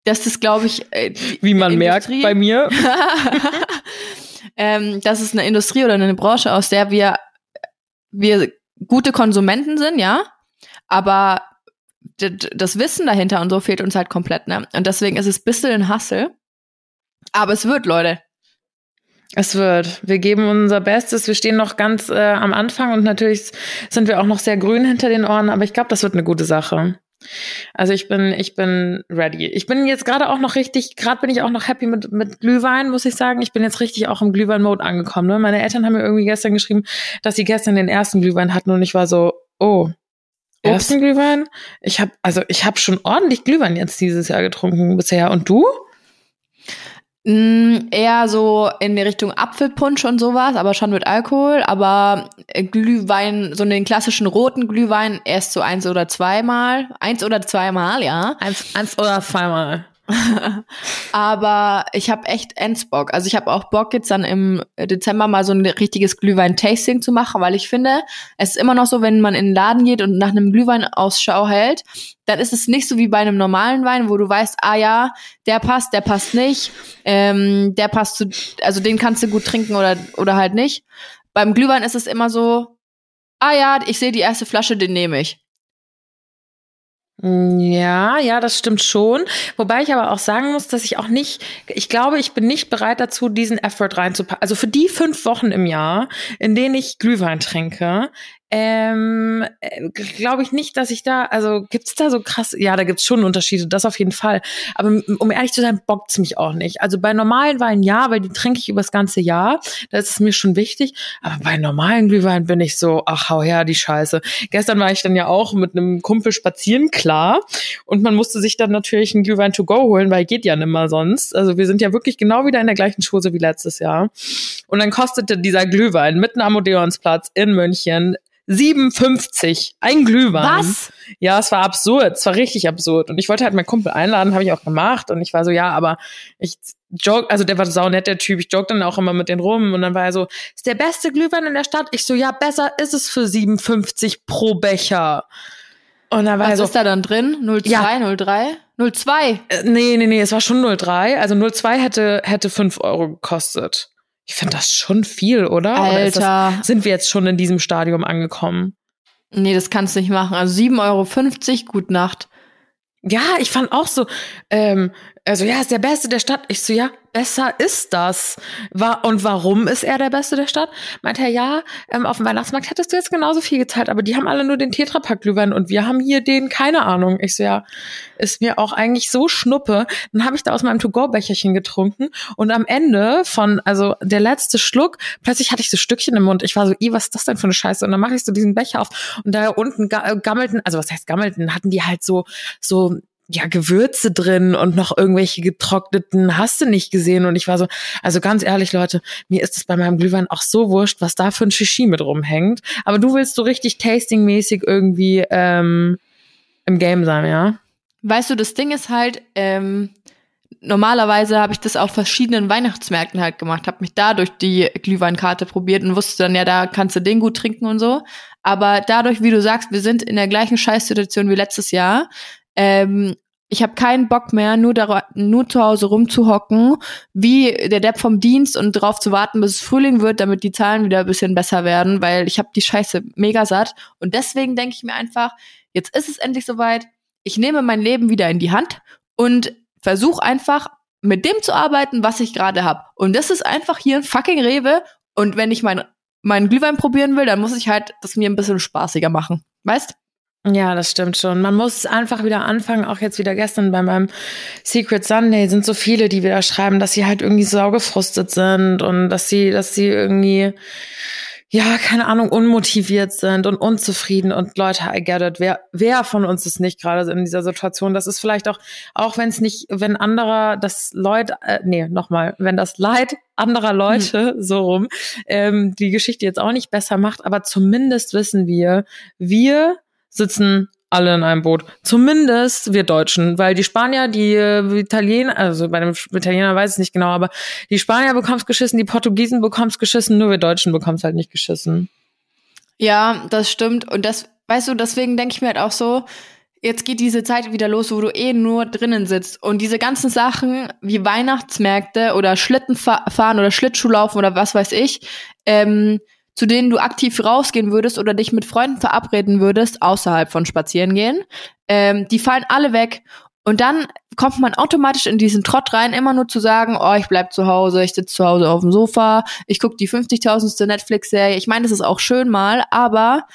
das ist, glaube ich, äh, Wie man merkt Industrie- bei mir. ähm, das ist eine Industrie oder eine Branche, aus der wir, wir gute Konsumenten sind, ja, aber das Wissen dahinter und so fehlt uns halt komplett, ne? Und deswegen ist es ein bisschen ein Hassel. Aber es wird, Leute. Es wird. Wir geben unser Bestes. Wir stehen noch ganz äh, am Anfang und natürlich sind wir auch noch sehr grün hinter den Ohren, aber ich glaube, das wird eine gute Sache. Also ich bin, ich bin ready. Ich bin jetzt gerade auch noch richtig, gerade bin ich auch noch happy mit, mit Glühwein, muss ich sagen. Ich bin jetzt richtig auch im Glühwein-Mode angekommen. Ne? Meine Eltern haben mir irgendwie gestern geschrieben, dass sie gestern den ersten Glühwein hatten und ich war so, oh, ersten Glühwein? Ich habe, also ich habe schon ordentlich Glühwein jetzt dieses Jahr getrunken bisher. Und du? Mm, eher so in die Richtung Apfelpunsch und sowas, aber schon mit Alkohol. Aber äh, Glühwein, so den klassischen roten Glühwein erst so eins oder zweimal. Eins oder zweimal, ja. Eins, eins oder zweimal. Aber ich habe echt ends Bock. Also ich habe auch Bock jetzt dann im Dezember mal so ein richtiges Glühwein-Tasting zu machen, weil ich finde, es ist immer noch so, wenn man in den Laden geht und nach einem Glühwein Ausschau hält, dann ist es nicht so wie bei einem normalen Wein, wo du weißt, ah ja, der passt, der passt nicht, ähm, der passt zu, also den kannst du gut trinken oder oder halt nicht. Beim Glühwein ist es immer so, ah ja, ich sehe die erste Flasche, den nehme ich. Ja, ja, das stimmt schon. Wobei ich aber auch sagen muss, dass ich auch nicht, ich glaube, ich bin nicht bereit dazu, diesen Effort reinzupacken. Also für die fünf Wochen im Jahr, in denen ich Glühwein trinke, ähm, glaube ich nicht, dass ich da, also gibt's da so krass, ja, da gibt's schon Unterschiede, das auf jeden Fall. Aber um ehrlich zu sein, bockt's mich auch nicht. Also bei normalen Weinen ja, weil die trinke ich übers ganze Jahr, da ist es mir schon wichtig. Aber bei normalen Glühwein bin ich so, ach, hau her, die Scheiße. Gestern war ich dann ja auch mit einem Kumpel spazieren, klar. Und man musste sich dann natürlich einen Glühwein to go holen, weil geht ja nimmer sonst. Also wir sind ja wirklich genau wieder in der gleichen Schose wie letztes Jahr. Und dann kostete dieser Glühwein mitten am Odeonsplatz in München 57, ein Glühwein. Was? Ja, es war absurd, es war richtig absurd. Und ich wollte halt meinen Kumpel einladen, habe ich auch gemacht. Und ich war so, ja, aber ich joke, also der war saunett, der Typ. Ich joke dann auch immer mit den rum. Und dann war er so, ist der beste Glühwein in der Stadt? Ich so, ja, besser ist es für 57 pro Becher. Und dann war Was er so, ist da dann drin? 02, Ja. 03? 02. äh, nee, nee, nee, es war schon 03. Also 02 hätte, hätte 5 Euro gekostet. Ich finde das schon viel, oder? Oder ist das, Alter. sind wir jetzt schon in diesem Stadium angekommen? Nee, das kannst du nicht machen. Also 7,50 Euro, gut Nacht. Ja, ich fand auch so, ähm, also ja, ist der Beste der Stadt. Ich so, ja, besser ist das. Und warum ist er der Beste der Stadt? Meinte er, ja, ähm, auf dem Weihnachtsmarkt hättest du jetzt genauso viel gezahlt, aber die haben alle nur den Tetrapack-Glühwein und wir haben hier den, keine Ahnung. Ich so, ja, ist mir auch eigentlich so schnuppe. Dann habe ich da aus meinem To-Go-Becherchen getrunken und am Ende von, also der letzte Schluck, plötzlich hatte ich so Stückchen im Mund. Ich war so, i, was ist das denn für eine Scheiße? Und dann mache ich so diesen Becher auf und da unten äh, gammelten, also was heißt gammelten, hatten die halt so, so ja, Gewürze drin und noch irgendwelche getrockneten hast du nicht gesehen. Und ich war so, also ganz ehrlich, Leute, mir ist es bei meinem Glühwein auch so wurscht, was da für ein Shishi mit rumhängt. Aber du willst so richtig tastingmäßig irgendwie ähm, im Game sein, ja? Weißt du, das Ding ist halt, ähm, normalerweise habe ich das auf verschiedenen Weihnachtsmärkten halt gemacht, habe mich da durch die Glühweinkarte probiert und wusste dann, ja, da kannst du den gut trinken und so. Aber dadurch, wie du sagst, wir sind in der gleichen Scheißsituation wie letztes Jahr. Ähm, ich habe keinen Bock mehr, nur, da, nur zu Hause rumzuhocken, wie der Depp vom Dienst und darauf zu warten, bis es Frühling wird, damit die Zahlen wieder ein bisschen besser werden, weil ich habe die Scheiße mega satt. Und deswegen denke ich mir einfach, jetzt ist es endlich soweit. Ich nehme mein Leben wieder in die Hand und versuche einfach mit dem zu arbeiten, was ich gerade habe. Und das ist einfach hier ein fucking Rewe. Und wenn ich mein, meinen Glühwein probieren will, dann muss ich halt das mir ein bisschen spaßiger machen. Weißt? Ja, das stimmt schon. Man muss einfach wieder anfangen. Auch jetzt wieder gestern bei meinem Secret Sunday sind so viele, die wieder schreiben, dass sie halt irgendwie saugefrustet sind und dass sie, dass sie irgendwie, ja, keine Ahnung, unmotiviert sind und unzufrieden. Und Leute, I get it. Wer, wer von uns ist nicht gerade in dieser Situation? Das ist vielleicht auch, auch wenn es nicht, wenn anderer das Leid, äh, nee, nochmal, wenn das Leid anderer Leute hm. so rum ähm, die Geschichte jetzt auch nicht besser macht, aber zumindest wissen wir, wir sitzen alle in einem Boot. Zumindest wir Deutschen, weil die Spanier, die äh, Italiener, also bei dem Italiener weiß ich nicht genau, aber die Spanier bekommen's geschissen, die Portugiesen bekommen's geschissen, nur wir Deutschen bekommen's halt nicht geschissen. Ja, das stimmt. Und das, weißt du, deswegen denke ich mir halt auch so, jetzt geht diese Zeit wieder los, wo du eh nur drinnen sitzt. Und diese ganzen Sachen wie Weihnachtsmärkte oder Schlittenfahren oder Schlittschuhlaufen oder was weiß ich, ähm, zu denen du aktiv rausgehen würdest oder dich mit Freunden verabreden würdest, außerhalb von Spazierengehen, ähm, die fallen alle weg. Und dann kommt man automatisch in diesen Trott rein, immer nur zu sagen, oh, ich bleib zu Hause, ich sitze zu Hause auf dem Sofa, ich guck die 50.000. Netflix-Serie. Ich meine, das ist auch schön mal, aber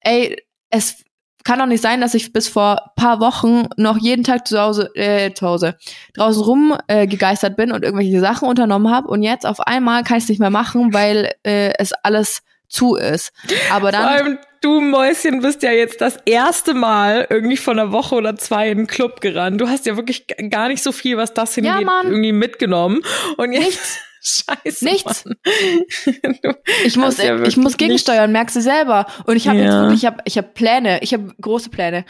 ey, es kann doch nicht sein, dass ich bis vor paar Wochen noch jeden Tag zu Hause, äh, zu Hause draußen rum äh, gegeistert bin und irgendwelche Sachen unternommen habe und jetzt auf einmal kann ich es nicht mehr machen, weil äh, es alles zu ist. Aber dann. Vor allem, du Mäuschen bist ja jetzt das erste Mal irgendwie von einer Woche oder zwei in den Club gerannt. Du hast ja wirklich gar nicht so viel, was das hingeht, ja, irgendwie mitgenommen. Und jetzt. Nichts. Scheiße. Nichts. ich muss, ja ich muss gegensteuern, nicht. merkst du selber. Und ich habe ja. jetzt wirklich, ich habe ich hab Pläne, ich habe große Pläne.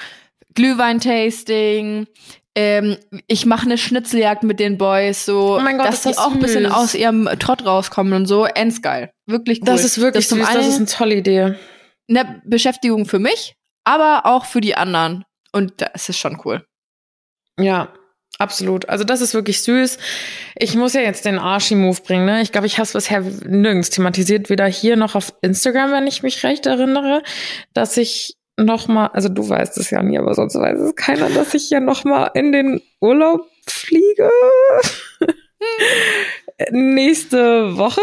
Glühwein-Tasting, ähm, ich mache eine Schnitzeljagd mit den Boys, so, oh mein Gott, dass die auch ein bisschen aus ihrem Trott rauskommen und so. Endgeil. Wirklich cool. Das ist wirklich das, süß, das ist eine tolle Idee. Eine Beschäftigung für mich, aber auch für die anderen. Und das ist schon cool. Ja, Absolut. Also das ist wirklich süß. Ich muss ja jetzt den Archie-Move bringen. Ne? Ich glaube, ich habe es bisher nirgends thematisiert, weder hier noch auf Instagram, wenn ich mich recht erinnere, dass ich noch mal, also du weißt es ja nie, aber sonst weiß es keiner, dass ich ja noch mal in den Urlaub fliege. Nächste Woche.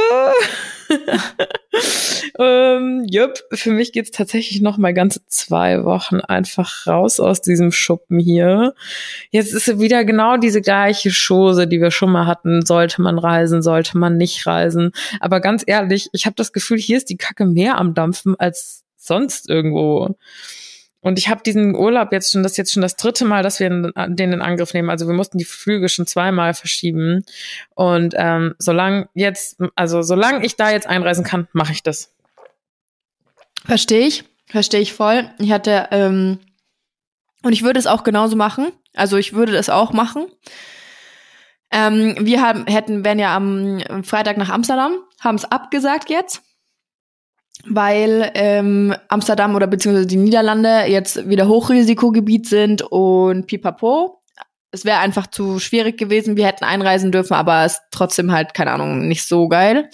ähm, jupp, für mich geht's tatsächlich noch mal ganze zwei Wochen einfach raus aus diesem Schuppen hier. Jetzt ist wieder genau diese gleiche Chose, die wir schon mal hatten. Sollte man reisen, sollte man nicht reisen. Aber ganz ehrlich, ich habe das Gefühl, hier ist die Kacke mehr am Dampfen als sonst irgendwo. Und ich habe diesen Urlaub jetzt schon, das ist jetzt schon das dritte Mal, dass wir den in Angriff nehmen. Also wir mussten die Flüge schon zweimal verschieben. Und ähm, solange jetzt, also solange ich da jetzt einreisen kann, mache ich das. Verstehe ich, verstehe ich voll. Ich hatte ähm, und ich würde es auch genauso machen. Also ich würde das auch machen. Ähm, wir haben, hätten, wären ja am Freitag nach Amsterdam, haben es abgesagt jetzt weil ähm, Amsterdam oder beziehungsweise die Niederlande jetzt wieder Hochrisikogebiet sind und pipapo. Es wäre einfach zu schwierig gewesen. Wir hätten einreisen dürfen, aber es ist trotzdem halt, keine Ahnung, nicht so geil,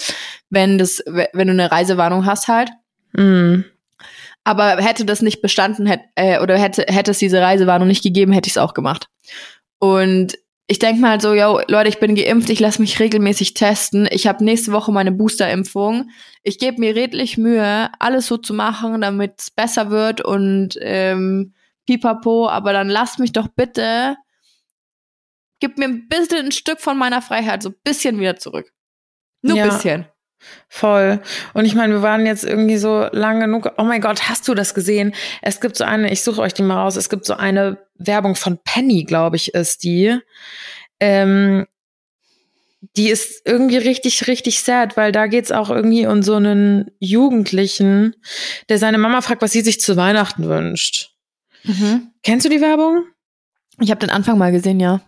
wenn das, wenn du eine Reisewarnung hast halt. Mm. Aber hätte das nicht bestanden, hätte, äh, oder hätte, hätte es diese Reisewarnung nicht gegeben, hätte ich es auch gemacht. Und ich denke mal so, yo, Leute, ich bin geimpft, ich lasse mich regelmäßig testen. Ich habe nächste Woche meine Boosterimpfung. Ich gebe mir redlich Mühe, alles so zu machen, damit es besser wird und ähm, pipapo, aber dann lasst mich doch bitte, gib mir ein bisschen ein Stück von meiner Freiheit, so ein bisschen wieder zurück. Nur ein ja. bisschen. Voll. Und ich meine, wir waren jetzt irgendwie so lang genug. Oh mein Gott, hast du das gesehen? Es gibt so eine, ich suche euch die mal raus, es gibt so eine Werbung von Penny, glaube ich, ist die. Ähm, die ist irgendwie richtig, richtig sad, weil da geht's auch irgendwie um so einen Jugendlichen, der seine Mama fragt, was sie sich zu Weihnachten wünscht. Mhm. Kennst du die Werbung? Ich habe den Anfang mal gesehen, ja.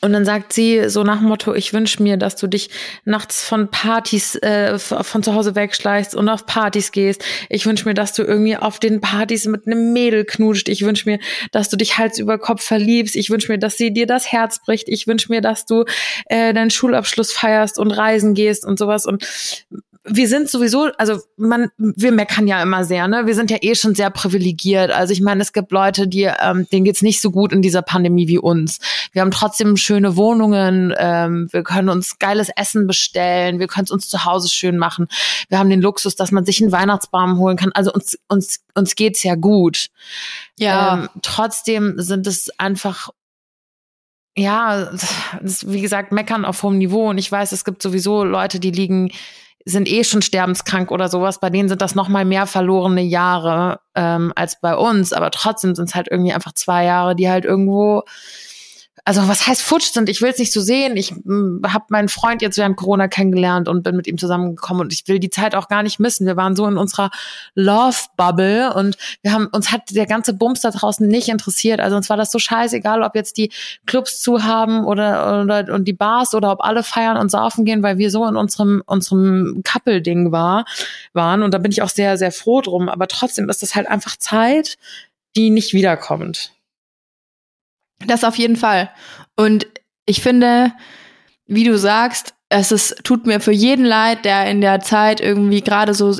Und dann sagt sie so nach dem Motto, ich wünsche mir, dass du dich nachts von Partys äh, von zu Hause wegschleichst und auf Partys gehst. Ich wünsche mir, dass du irgendwie auf den Partys mit einem Mädel knutscht. Ich wünsche mir, dass du dich Hals über Kopf verliebst. Ich wünsche mir, dass sie dir das Herz bricht. Ich wünsche mir, dass du äh, deinen Schulabschluss feierst und reisen gehst und sowas. Und wir sind sowieso, also man, wir meckern ja immer sehr, ne? Wir sind ja eh schon sehr privilegiert. Also ich meine, es gibt Leute, die, ähm, denen geht's nicht so gut in dieser Pandemie wie uns. Wir haben trotzdem schöne Wohnungen, ähm, wir können uns geiles Essen bestellen, wir können es uns zu Hause schön machen. Wir haben den Luxus, dass man sich einen Weihnachtsbaum holen kann. Also uns, uns, uns geht's ja gut. Ja. Ähm, trotzdem sind es einfach ja, das, wie gesagt, meckern auf hohem Niveau. Und ich weiß, es gibt sowieso Leute, die liegen, sind eh schon sterbenskrank oder sowas. Bei denen sind das noch mal mehr verlorene Jahre ähm, als bei uns. Aber trotzdem sind es halt irgendwie einfach zwei Jahre, die halt irgendwo also was heißt futsch sind, ich will es nicht so sehen. Ich hm, habe meinen Freund jetzt während Corona kennengelernt und bin mit ihm zusammengekommen und ich will die Zeit auch gar nicht missen. Wir waren so in unserer Love-Bubble und wir haben uns hat der ganze Bums da draußen nicht interessiert. Also uns war das so scheißegal, ob jetzt die Clubs zu haben oder, oder und die Bars oder ob alle feiern und saufen gehen, weil wir so in unserem unserem Couple-Ding war, waren. Und da bin ich auch sehr, sehr froh drum. Aber trotzdem ist das halt einfach Zeit, die nicht wiederkommt. Das auf jeden Fall. Und ich finde, wie du sagst, es ist, tut mir für jeden leid, der in der Zeit irgendwie gerade so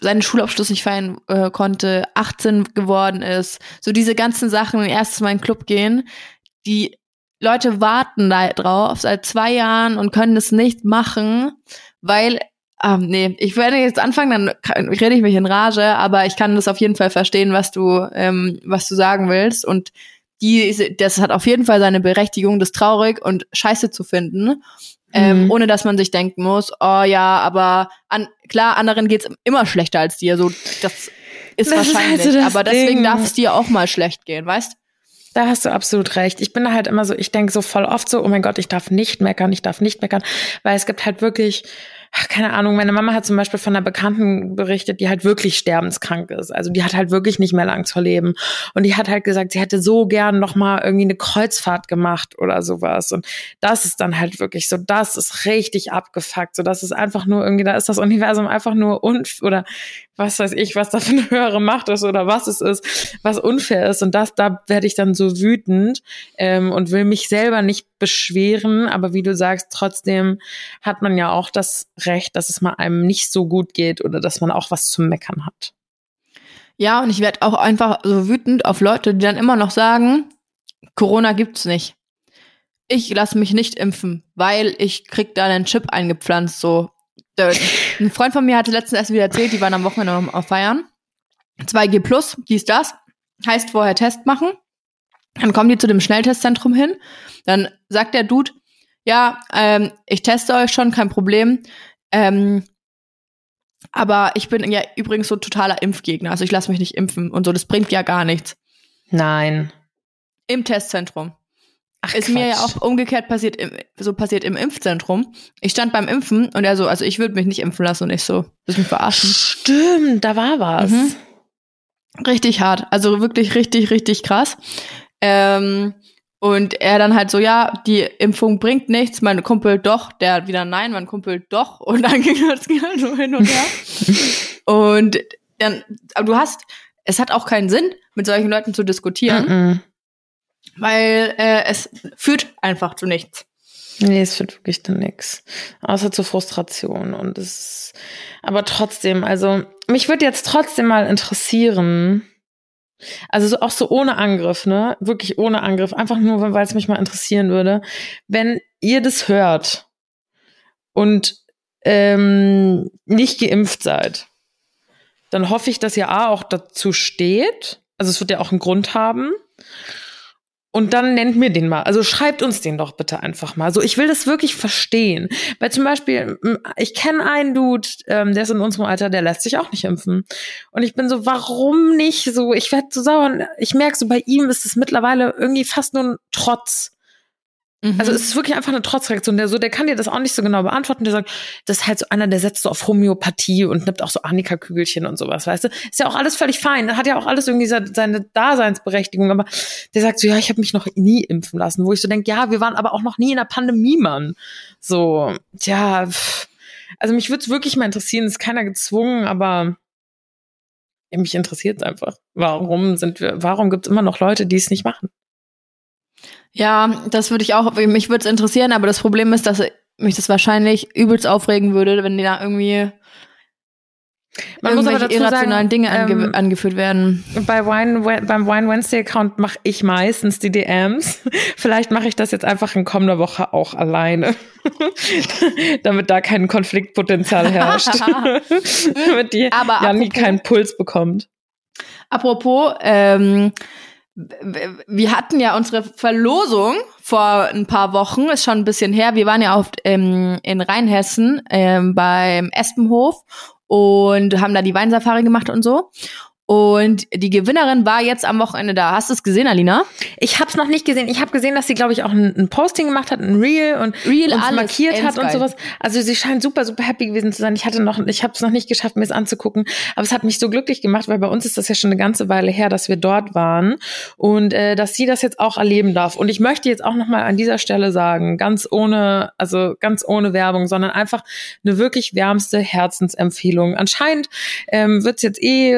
seinen Schulabschluss nicht feiern äh, konnte, 18 geworden ist, so diese ganzen Sachen, erstes Mal in den Club gehen, die Leute warten da drauf seit zwei Jahren und können es nicht machen, weil, ähm, nee, ich werde jetzt anfangen, dann rede ich mich in Rage, aber ich kann das auf jeden Fall verstehen, was du, ähm, was du sagen willst und die, das hat auf jeden Fall seine Berechtigung, das traurig und scheiße zu finden. Ähm, mhm. ohne dass man sich denken muss, oh ja, aber an, klar, anderen geht's immer schlechter als dir. So, das ist das wahrscheinlich. Ist halt so aber deswegen darf es dir auch mal schlecht gehen, weißt? Da hast du absolut recht. Ich bin halt immer so, ich denke so voll oft so, oh mein Gott, ich darf nicht meckern, ich darf nicht meckern, weil es gibt halt wirklich keine Ahnung, meine Mama hat zum Beispiel von einer Bekannten berichtet, die halt wirklich sterbenskrank ist. Also die hat halt wirklich nicht mehr lang zu leben. Und die hat halt gesagt, sie hätte so gern noch mal irgendwie eine Kreuzfahrt gemacht oder sowas. Und das ist dann halt wirklich so, das ist richtig abgefuckt. So, das ist einfach nur irgendwie, da ist das Universum einfach nur unf oder was weiß ich, was da für eine höhere Macht ist oder was es ist, was unfair ist. Und das, da werde ich dann so wütend ähm, und will mich selber nicht beschweren. Aber wie du sagst, trotzdem hat man ja auch das Recht, dass es mal einem nicht so gut geht oder dass man auch was zu meckern hat. Ja, und ich werde auch einfach so wütend auf Leute, die dann immer noch sagen, Corona gibt's nicht. Ich lasse mich nicht impfen, weil ich krieg da einen Chip eingepflanzt, so ein Freund von mir hatte letztens erst wieder erzählt, die waren am Wochenende auf Feiern. 2G plus, dies, das. Heißt vorher Test machen. Dann kommen die zu dem Schnelltestzentrum hin. Dann sagt der Dude, ja, ähm, ich teste euch schon, kein Problem. Ähm, aber ich bin ja übrigens so totaler Impfgegner. Also ich lasse mich nicht impfen und so. Das bringt ja gar nichts. Nein. Im Testzentrum. Ach, ist Quatsch. mir ja auch umgekehrt passiert, im, so passiert im Impfzentrum. Ich stand beim Impfen und er so, also ich würde mich nicht impfen lassen und ich so, das mich verarschen. Stimmt, da war was. Mhm. Richtig hart, also wirklich richtig, richtig krass. Ähm, und er dann halt so, ja, die Impfung bringt nichts, mein Kumpel doch, der wieder nein, mein Kumpel doch. Und dann ging das halt so hin und her. und dann, aber du hast, es hat auch keinen Sinn, mit solchen Leuten zu diskutieren. Mm -mm weil äh, es führt einfach zu nichts. Nee, es führt wirklich zu nichts. Außer zu Frustration. Und es aber trotzdem, also, mich würde jetzt trotzdem mal interessieren, also so, auch so ohne Angriff, ne? Wirklich ohne Angriff, einfach nur, weil es mich mal interessieren würde, wenn ihr das hört und ähm, nicht geimpft seid, dann hoffe ich, dass ihr A auch dazu steht. Also es wird ja auch einen Grund haben. Und dann nennt mir den mal. Also schreibt uns den doch bitte einfach mal. So, ich will das wirklich verstehen. Weil zum Beispiel, ich kenne einen Dude, ähm, der ist in unserem Alter, der lässt sich auch nicht impfen. Und ich bin so, warum nicht? So, ich werde so sauer. Ich merke so, bei ihm ist es mittlerweile irgendwie fast nur ein Trotz. Mhm. Also es ist wirklich einfach eine Trotzreaktion. Der so, der kann dir das auch nicht so genau beantworten. Der sagt, das ist halt so einer, der setzt so auf Homöopathie und nimmt auch so Annika-Kügelchen und sowas, weißt du? Ist ja auch alles völlig fein. Hat ja auch alles irgendwie seine Daseinsberechtigung. Aber der sagt so, ja, ich habe mich noch nie impfen lassen. Wo ich so denke, ja, wir waren aber auch noch nie in der Pandemie, Mann. So, ja, also mich würde es wirklich mal interessieren. Ist keiner gezwungen, aber mich interessiert es einfach. Warum sind wir, warum gibt es immer noch Leute, die es nicht machen? Ja, das würde ich auch, mich würde es interessieren, aber das Problem ist, dass mich das wahrscheinlich übelst aufregen würde, wenn die da irgendwie Man muss aber dazu irrationalen sagen, Dinge ange ähm, angeführt werden. Bei Wine, beim Wine Wednesday Account mache ich meistens die DMs. Vielleicht mache ich das jetzt einfach in kommender Woche auch alleine, damit da kein Konfliktpotenzial herrscht, damit die aber Janni keinen Puls bekommt. Apropos, ähm, wir hatten ja unsere Verlosung vor ein paar Wochen, ist schon ein bisschen her. Wir waren ja auf, ähm, in Rheinhessen ähm, beim Espenhof und haben da die Weinsafari gemacht und so. Und die Gewinnerin war jetzt am Wochenende da. Hast du es gesehen, Alina? Ich habe es noch nicht gesehen. Ich habe gesehen, dass sie, glaube ich, auch ein, ein, Posting gemacht hat, ein Reel und Reel uns markiert hat und sowas. Also sie scheint super, super happy gewesen zu sein. Ich hatte noch, ich habe es noch nicht geschafft, mir es anzugucken, aber es hat mich so glücklich gemacht, weil bei uns ist das ja schon eine ganze Weile her, dass wir dort waren und äh, dass sie das jetzt auch erleben darf. Und ich möchte jetzt auch noch mal an dieser Stelle sagen, ganz ohne, also ganz ohne Werbung, sondern einfach eine wirklich wärmste Herzensempfehlung. Anscheinend ähm, wird's jetzt eh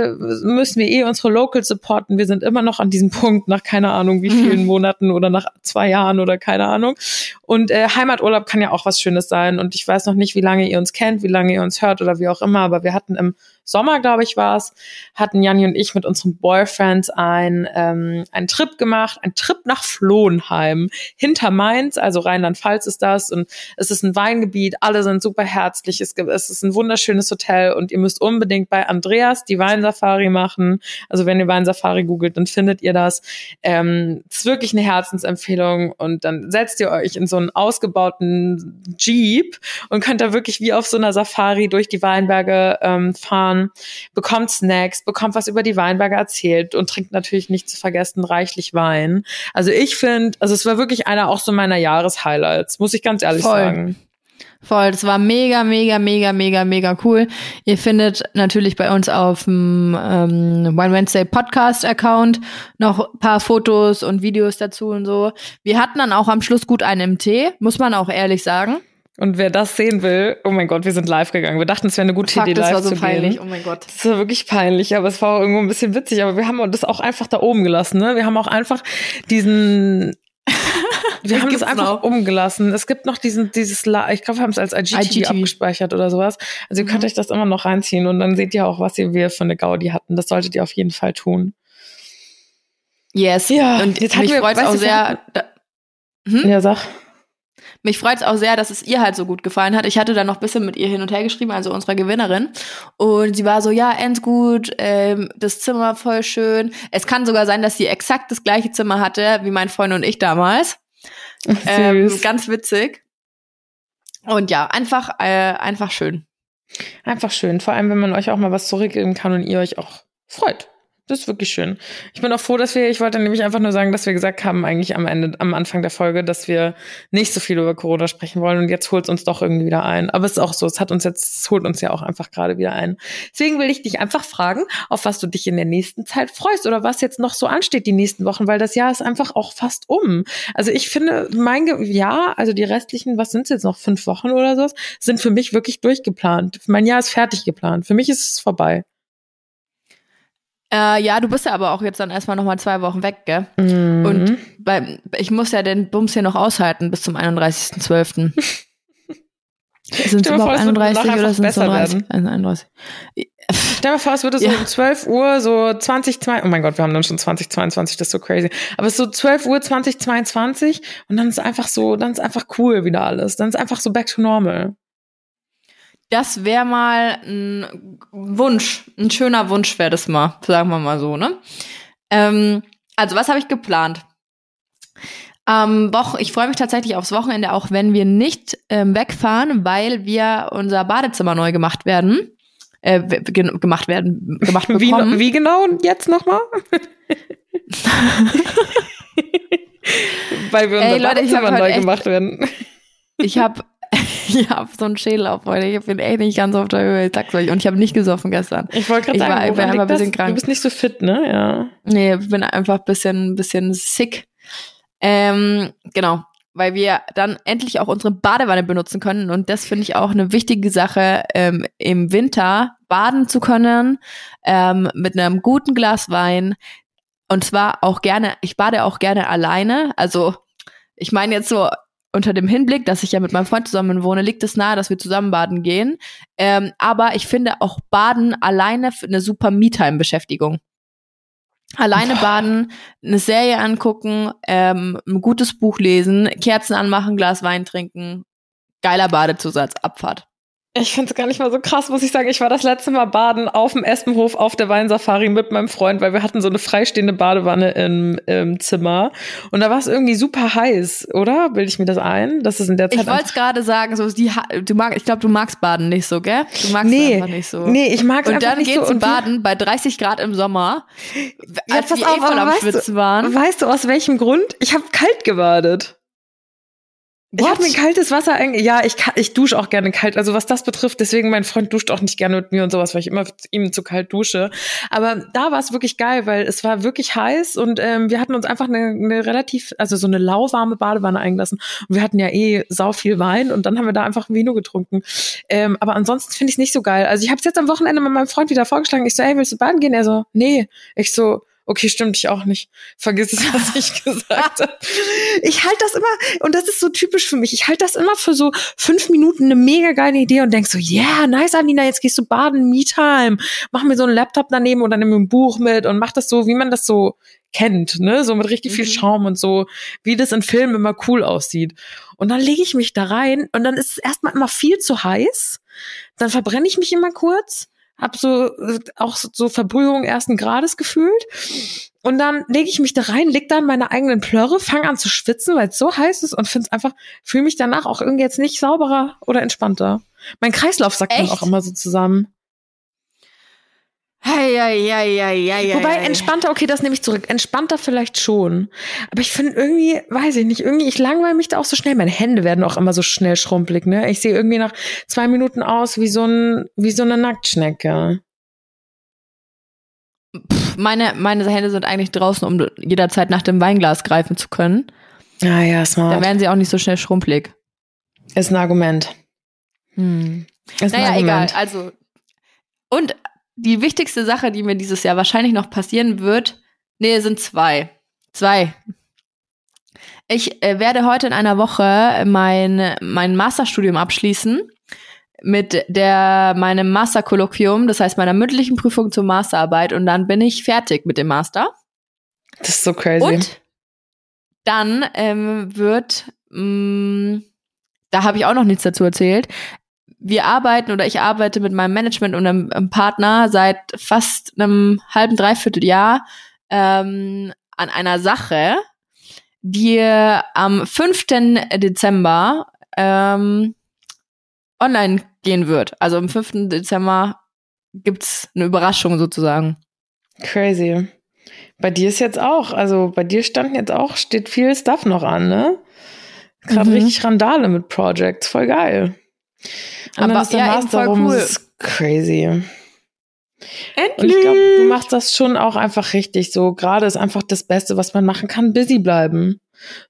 müssen wir eh unsere Locals supporten. Wir sind immer noch an diesem Punkt nach keine Ahnung wie vielen mhm. Monaten oder nach zwei Jahren oder keine Ahnung. Und äh, Heimaturlaub kann ja auch was Schönes sein. Und ich weiß noch nicht, wie lange ihr uns kennt, wie lange ihr uns hört oder wie auch immer, aber wir hatten im Sommer, glaube ich, war es, hatten Janni und ich mit unseren Boyfriends ein, ähm, einen Trip gemacht, ein Trip nach Flohenheim, hinter Mainz, also Rheinland-Pfalz ist das und es ist ein Weingebiet, alle sind super herzlich, es, es ist ein wunderschönes Hotel und ihr müsst unbedingt bei Andreas die Weinsafari machen. Also wenn ihr Weinsafari googelt, dann findet ihr das. Ähm, ist wirklich eine Herzensempfehlung und dann setzt ihr euch in so einen ausgebauten Jeep und könnt da wirklich wie auf so einer Safari durch die Weinberge ähm, fahren Jahren, bekommt Snacks, bekommt was über die Weinberge erzählt und trinkt natürlich nicht zu vergessen reichlich Wein. Also ich finde, also es war wirklich einer auch so meiner Jahreshighlights, muss ich ganz ehrlich Voll. sagen. Voll, das war mega, mega, mega, mega, mega cool. Ihr findet natürlich bei uns auf dem ähm, Wine Wednesday Podcast Account noch ein paar Fotos und Videos dazu und so. Wir hatten dann auch am Schluss gut einen im Tee, muss man auch ehrlich sagen. Und wer das sehen will, oh mein Gott, wir sind live gegangen. Wir dachten, es wäre eine gute Fuck, Idee, live das war so zu peinlich. gehen. Oh mein Gott. Das war wirklich peinlich, aber es war auch irgendwo ein bisschen witzig. Aber wir haben das auch einfach da oben gelassen. Ne? Wir haben auch einfach diesen wir haben es einfach noch. umgelassen. Es gibt noch diesen, dieses, ich glaube, wir haben es als IGTV, IGTV, abgespeichert oder sowas. Also ihr könnt mhm. euch das immer noch reinziehen und dann seht ihr auch, was ihr wir für eine Gaudi hatten. Das solltet ihr auf jeden Fall tun. Yes. Ja. Und jetzt mich freut es auch sehr. Da, hm? Ja, sag. Mich freut es auch sehr, dass es ihr halt so gut gefallen hat. Ich hatte dann noch ein bisschen mit ihr hin und her geschrieben, also unserer Gewinnerin. Und sie war so, ja, endgut, ähm, das Zimmer voll schön. Es kann sogar sein, dass sie exakt das gleiche Zimmer hatte wie mein Freund und ich damals. Ähm, ganz witzig. Und ja, einfach, äh, einfach schön. Einfach schön. Vor allem, wenn man euch auch mal was zurückgeben kann und ihr euch auch freut. Das ist wirklich schön. Ich bin auch froh, dass wir, ich wollte nämlich einfach nur sagen, dass wir gesagt haben, eigentlich am Ende, am Anfang der Folge, dass wir nicht so viel über Corona sprechen wollen und jetzt holt es uns doch irgendwie wieder ein. Aber es ist auch so, es hat uns jetzt, es holt uns ja auch einfach gerade wieder ein. Deswegen will ich dich einfach fragen, auf was du dich in der nächsten Zeit freust oder was jetzt noch so ansteht die nächsten Wochen, weil das Jahr ist einfach auch fast um. Also ich finde, mein Jahr, also die restlichen, was sind es jetzt noch, fünf Wochen oder so, sind für mich wirklich durchgeplant. Mein Jahr ist fertig geplant. Für mich ist es vorbei. Äh, ja, du bist ja aber auch jetzt dann erstmal nochmal zwei Wochen weg, gell? Mhm. Und bei, ich muss ja den Bums hier noch aushalten bis zum 31.12. sind es überhaupt 31 oder sind es 30? 31. Stell dir vor, es würde so ja. um 12 Uhr, so 2022, oh mein Gott, wir haben dann schon 2022, das ist so crazy. Aber es ist so 12 Uhr 2022 und dann ist einfach so, dann ist einfach cool wieder alles. Dann ist einfach so back to normal. Das wäre mal ein Wunsch, ein schöner Wunsch wäre das mal, sagen wir mal so, ne? Ähm, also, was habe ich geplant? Ähm, ich freue mich tatsächlich aufs Wochenende, auch wenn wir nicht ähm, wegfahren, weil wir unser Badezimmer neu gemacht werden. Äh, gemacht werden, gemacht bekommen. Wie, wie genau jetzt nochmal? weil wir unser Ey, Leute, Badezimmer neu echt, gemacht werden. Ich habe ich habe so einen Schädel auf heute. Ich bin echt nicht ganz auf der Höhe. Ich sag's euch. Und ich habe nicht gesoffen gestern. Ich wollte gerade sagen, war, ich war einfach ein bisschen krank. Du bist nicht so fit, ne? Ja. Nee, ich bin einfach ein bisschen, bisschen sick. Ähm, genau. Weil wir dann endlich auch unsere Badewanne benutzen können. Und das finde ich auch eine wichtige Sache, ähm, im Winter baden zu können, ähm, mit einem guten Glas Wein. Und zwar auch gerne, ich bade auch gerne alleine. Also, ich meine jetzt so unter dem Hinblick, dass ich ja mit meinem Freund zusammen wohne, liegt es nahe, dass wir zusammen baden gehen. Ähm, aber ich finde auch Baden alleine eine super Me-Time-Beschäftigung. Alleine baden, eine Serie angucken, ähm, ein gutes Buch lesen, Kerzen anmachen, Glas Wein trinken, geiler Badezusatz, Abfahrt. Ich finde es gar nicht mal so krass, muss ich sagen. Ich war das letzte Mal baden auf dem Espenhof auf der Weinsafari mit meinem Freund, weil wir hatten so eine freistehende Badewanne im, im Zimmer. Und da war es irgendwie super heiß, oder? Bilde ich mir das ein? Das ist in der Zeit. Ich wollte es gerade sagen, so die, du mag, ich glaube, du magst Baden nicht so, gell? Du magst nee, einfach nicht so. Nee, ich mag es einfach nicht so. Und dann geht's baden bei 30 Grad im Sommer, ja, als die auf, eh voll am Schwitzen waren. Weißt du, aus welchem Grund? Ich habe kalt gebadet. What? Ich habe mir kaltes Wasser eigentlich. Ja, ich, ich dusche auch gerne kalt. Also was das betrifft, deswegen mein Freund duscht auch nicht gerne mit mir und sowas, weil ich immer ihm zu kalt dusche. Aber da war es wirklich geil, weil es war wirklich heiß und ähm, wir hatten uns einfach eine, eine relativ, also so eine lauwarme Badewanne eingelassen. Und wir hatten ja eh sau viel Wein und dann haben wir da einfach ein Vino getrunken. Ähm, aber ansonsten finde ich es nicht so geil. Also ich habe es jetzt am Wochenende mit meinem Freund wieder vorgeschlagen. Ich so, ey, willst du baden gehen? Er so, nee. Ich so, Okay, stimmt, ich auch nicht. Vergiss es, was ich gesagt habe. Ich halte das immer, und das ist so typisch für mich, ich halte das immer für so fünf Minuten eine mega geile Idee und denk so, yeah, nice, Alina, jetzt gehst du baden, Me-Time. Mach mir so einen Laptop daneben oder nimm mir ein Buch mit und mach das so, wie man das so kennt, ne? So mit richtig viel mhm. Schaum und so, wie das in Filmen immer cool aussieht. Und dann lege ich mich da rein und dann ist es erstmal immer viel zu heiß. Dann verbrenne ich mich immer kurz hab so auch so Verbrühung ersten Grades gefühlt. Und dann lege ich mich da rein, leg da in meine eigenen Plörre, fange an zu schwitzen, weil es so heiß ist und finde es einfach, fühle mich danach auch irgendwie jetzt nicht sauberer oder entspannter. Mein Kreislauf sagt Echt? dann auch immer so zusammen. Ja, ja, ja, ja, ja. Wobei entspannter, okay, das nehme ich zurück. Entspannter vielleicht schon. Aber ich finde irgendwie, weiß ich nicht, irgendwie, ich langweile mich da auch so schnell. Meine Hände werden auch immer so schnell schrumpelig, ne? Ich sehe irgendwie nach zwei Minuten aus wie so ein, wie so eine Nacktschnecke. Pff, meine, meine Hände sind eigentlich draußen, um jederzeit nach dem Weinglas greifen zu können. Ah ja, smart. Dann werden sie auch nicht so schnell schrumpelig. Ist ein Argument. Hm. Ist naja, ein Argument. egal. Also, und die wichtigste Sache, die mir dieses Jahr wahrscheinlich noch passieren wird, nee, sind zwei. Zwei. Ich äh, werde heute in einer Woche mein, mein Masterstudium abschließen mit der meinem Masterkolloquium, das heißt meiner mündlichen Prüfung zur Masterarbeit und dann bin ich fertig mit dem Master. Das ist so crazy. Und dann ähm, wird, mh, mm, da habe ich auch noch nichts dazu erzählt, wir arbeiten oder ich arbeite mit meinem Management und einem, einem Partner seit fast einem halben, dreiviertel Jahr ähm, an einer Sache, die am 5. Dezember ähm, online gehen wird. Also am 5. Dezember gibt's eine Überraschung sozusagen. Crazy. Bei dir ist jetzt auch, also bei dir standen jetzt auch, steht viel Stuff noch an, ne? Gerade mhm. richtig Randale mit Projects, voll geil. Und Aber ja, Master voll cool. ist crazy. Endlich. Und ich glaube, du machst das schon auch einfach richtig so. Gerade ist einfach das Beste, was man machen kann, busy bleiben.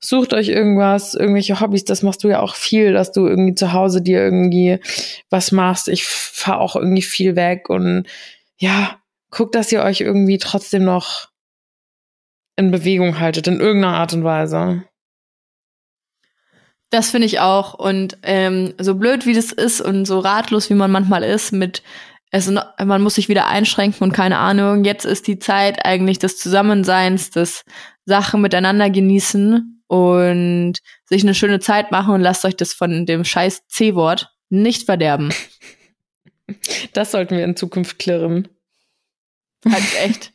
Sucht euch irgendwas, irgendwelche Hobbys, das machst du ja auch viel, dass du irgendwie zu Hause dir irgendwie was machst. Ich fahre auch irgendwie viel weg und ja, guckt, dass ihr euch irgendwie trotzdem noch in Bewegung haltet, in irgendeiner Art und Weise. Das finde ich auch. Und ähm, so blöd wie das ist und so ratlos wie man manchmal ist mit es, man muss sich wieder einschränken und keine Ahnung, jetzt ist die Zeit eigentlich des Zusammenseins, des Sachen miteinander genießen und sich eine schöne Zeit machen und lasst euch das von dem scheiß C-Wort nicht verderben. Das sollten wir in Zukunft klirren. Halt echt.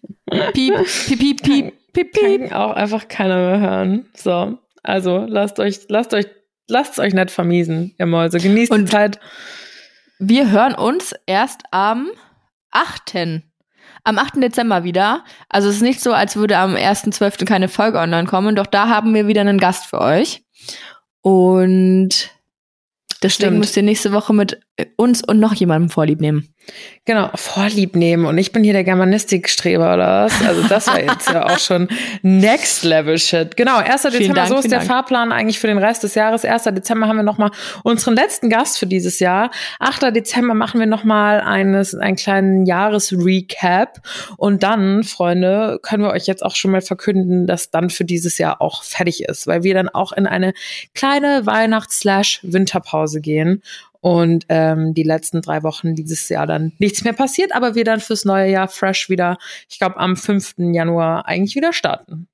Piep, piep, piep, piep, piep, piep. Kann auch einfach keiner mehr hören. So. Also lasst euch, lasst euch lasst es euch nicht vermiesen, ihr Mäuse. Genießt Und die Zeit. Wir hören uns erst am 8. Am 8. Dezember wieder. Also es ist nicht so, als würde am 1.12. keine Folge online kommen, doch da haben wir wieder einen Gast für euch. Und deswegen Stimmt. müsst ihr nächste Woche mit uns und noch jemandem Vorlieb nehmen. Genau, Vorlieb nehmen. Und ich bin hier der Germanistikstreber oder was? Also das war jetzt ja auch schon Next Level Shit. Genau, 1. Dezember, Dank, so ist der Dank. Fahrplan eigentlich für den Rest des Jahres. 1. Dezember haben wir nochmal unseren letzten Gast für dieses Jahr. 8. Dezember machen wir nochmal eines, einen kleinen Jahresrecap. Und dann, Freunde, können wir euch jetzt auch schon mal verkünden, dass dann für dieses Jahr auch fertig ist, weil wir dann auch in eine kleine Weihnachts-Winterpause gehen und ähm, die letzten drei Wochen dieses Jahr dann nichts mehr passiert, aber wir dann fürs neue Jahr fresh wieder, ich glaube, am 5. Januar eigentlich wieder starten.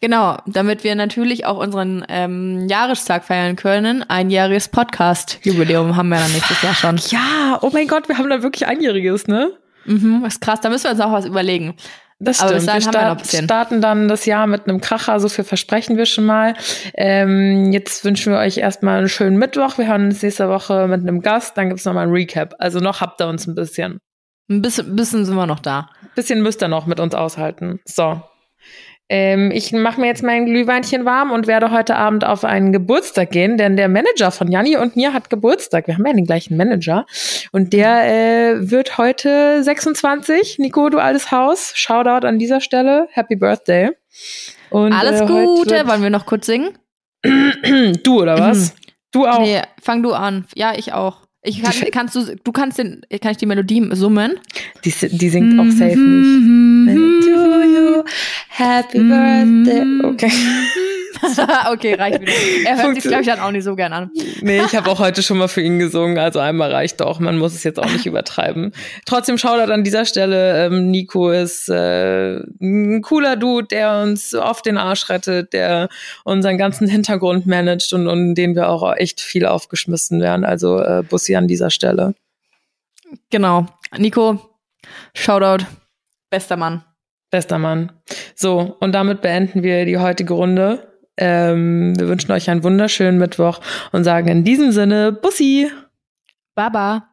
Genau, damit wir natürlich auch unseren ähm, Jahrestag feiern können. Einjähriges Podcast-Jubiläum haben wir dann nächstes Jahr schon. Ja, oh mein Gott, wir haben da wirklich einjähriges, ne? Mhm, ist krass, da müssen wir uns auch was überlegen. Das Aber stimmt. wir ein start, starten dann das Jahr mit einem Kracher, so viel versprechen wir schon mal. Ähm, jetzt wünschen wir euch erstmal einen schönen Mittwoch. Wir hören uns nächste Woche mit einem Gast, dann gibt's noch mal ein Recap. Also noch habt ihr uns ein bisschen. Ein bisschen, bisschen sind wir noch da. bisschen müsst ihr noch mit uns aushalten. So. Ähm, ich mache mir jetzt mein Glühweinchen warm und werde heute Abend auf einen Geburtstag gehen, denn der Manager von Janni und mir hat Geburtstag. Wir haben ja den gleichen Manager. Und der äh, wird heute 26. Nico, du altes Haus. Shoutout an dieser Stelle. Happy Birthday. Und, Alles äh, Gute. Wollen wir noch kurz singen? Du oder was? Du auch. Nee, fang du an. Ja, ich auch. Ich kann, kannst du, du kannst den, kann ich die Melodie summen? Die, die singt auch safe nicht. To you, happy birthday. Okay. okay, reicht wieder. Er hört sich, glaube ich, dann auch nicht so gern an. Nee, ich habe auch heute schon mal für ihn gesungen, also einmal reicht doch. Man muss es jetzt auch nicht übertreiben. Trotzdem Shoutout an dieser Stelle. Ähm, Nico ist äh, ein cooler Dude, der uns oft den Arsch rettet, der unseren ganzen Hintergrund managt und, und den wir auch echt viel aufgeschmissen werden. Also äh, Bussi an dieser Stelle. Genau. Nico, Shoutout. Bester Mann. Bester Mann. So, und damit beenden wir die heutige Runde. Ähm, wir wünschen euch einen wunderschönen Mittwoch und sagen in diesem Sinne Bussi. Baba.